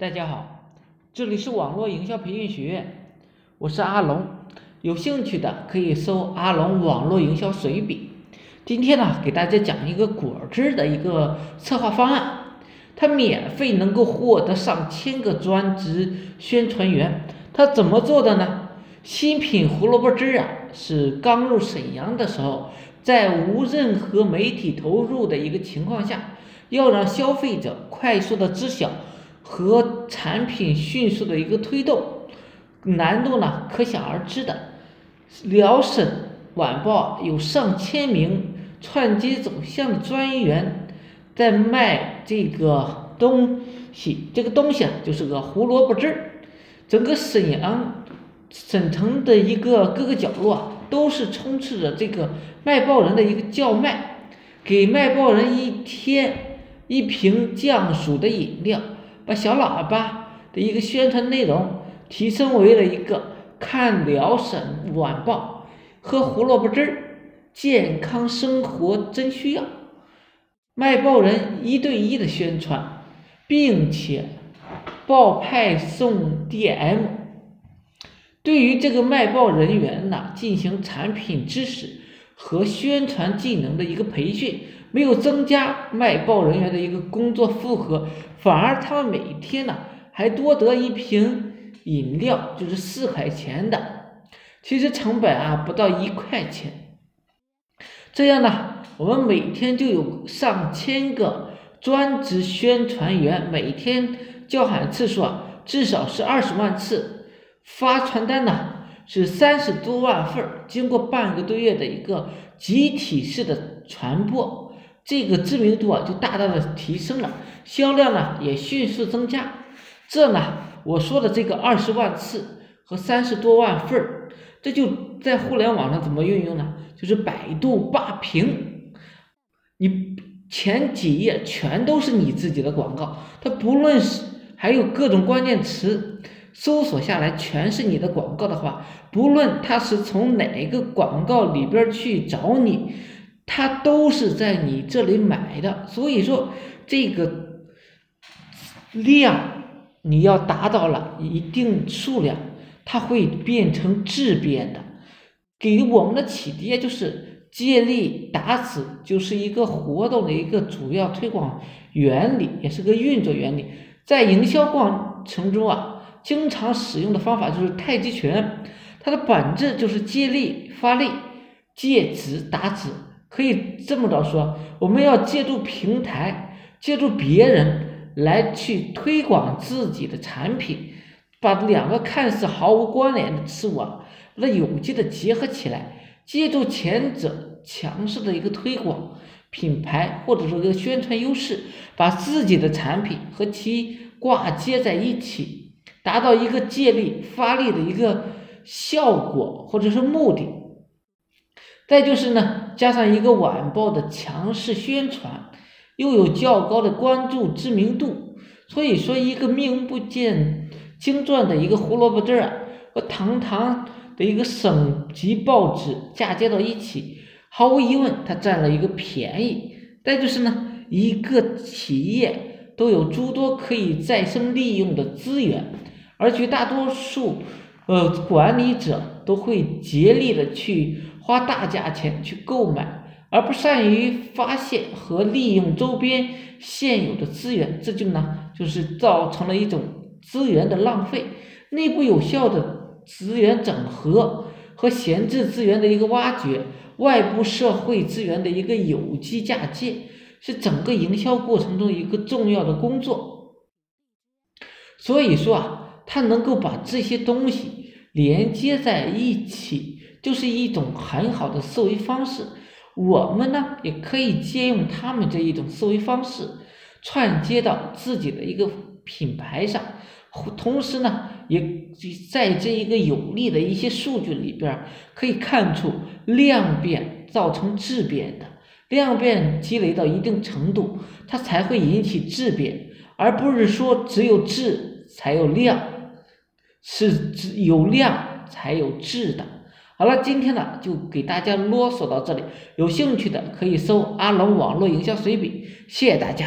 大家好，这里是网络营销培训学院，我是阿龙，有兴趣的可以搜阿龙网络营销随笔。今天呢，给大家讲一个果汁的一个策划方案，它免费能够获得上千个专职宣传员。它怎么做的呢？新品胡萝卜汁啊，是刚入沈阳的时候，在无任何媒体投入的一个情况下，要让消费者快速的知晓。和产品迅速的一个推动，难度呢可想而知的。辽沈晚报有上千名串接走向的专员在卖这个东西，这个东西啊就是个胡萝卜汁儿。整个沈阳沈城的一个各个角落啊，都是充斥着这个卖报人的一个叫卖，给卖报人一天一瓶降暑的饮料。把小喇叭的一个宣传内容提升为了一个看辽沈晚报，喝胡萝卜汁儿，健康生活真需要。卖报人一对一的宣传，并且报派送 DM。对于这个卖报人员呢，进行产品知识和宣传技能的一个培训。没有增加卖报人员的一个工作负荷，反而他们每天呢还多得一瓶饮料，就是四块钱的，其实成本啊不到一块钱。这样呢，我们每天就有上千个专职宣传员，每天叫喊次数啊至少是二十万次，发传单呢是三十多万份儿，经过半个多月的一个集体式的传播。这个知名度啊就大大的提升了，销量呢也迅速增加。这呢，我说的这个二十万次和三十多万份儿，这就在互联网上怎么运用呢？就是百度霸屏，你前几页全都是你自己的广告，它不论是还有各种关键词搜索下来全是你的广告的话，不论他是从哪个广告里边去找你。他都是在你这里买的，所以说这个量你要达到了一定数量，它会变成质变的。给我们的启迪就是借力打死，就是一个活动的一个主要推广原理，也是个运作原理。在营销过程中啊，经常使用的方法就是太极拳，它的本质就是借力发力，借指打指。可以这么着说，我们要借助平台，借助别人来去推广自己的产品，把两个看似毫无关联的事物啊，那有机的结合起来，借助前者强势的一个推广品牌或者说一个宣传优势，把自己的产品和其挂接在一起，达到一个借力发力的一个效果或者是目的。再就是呢，加上一个晚报的强势宣传，又有较高的关注知名度，所以说一个名不见经传的一个胡萝卜汁儿啊，和堂堂的一个省级报纸嫁接到一起，毫无疑问，它占了一个便宜。再就是呢，一个企业都有诸多可以再生利用的资源，而绝大多数呃管理者都会竭力的去。花大价钱去购买，而不善于发现和利用周边现有的资源，这就呢就是造成了一种资源的浪费。内部有效的资源整合和闲置资源的一个挖掘，外部社会资源的一个有机嫁接，是整个营销过程中一个重要的工作。所以说啊，它能够把这些东西连接在一起。就是一种很好的思维方式，我们呢也可以借用他们这一种思维方式，串接到自己的一个品牌上，同时呢，也在这一个有利的一些数据里边，可以看出量变造成质变的，量变积累到一定程度，它才会引起质变，而不是说只有质才有量，是只有量才有质的。好了，今天呢就给大家啰嗦到这里，有兴趣的可以搜阿龙网络营销随笔，谢谢大家。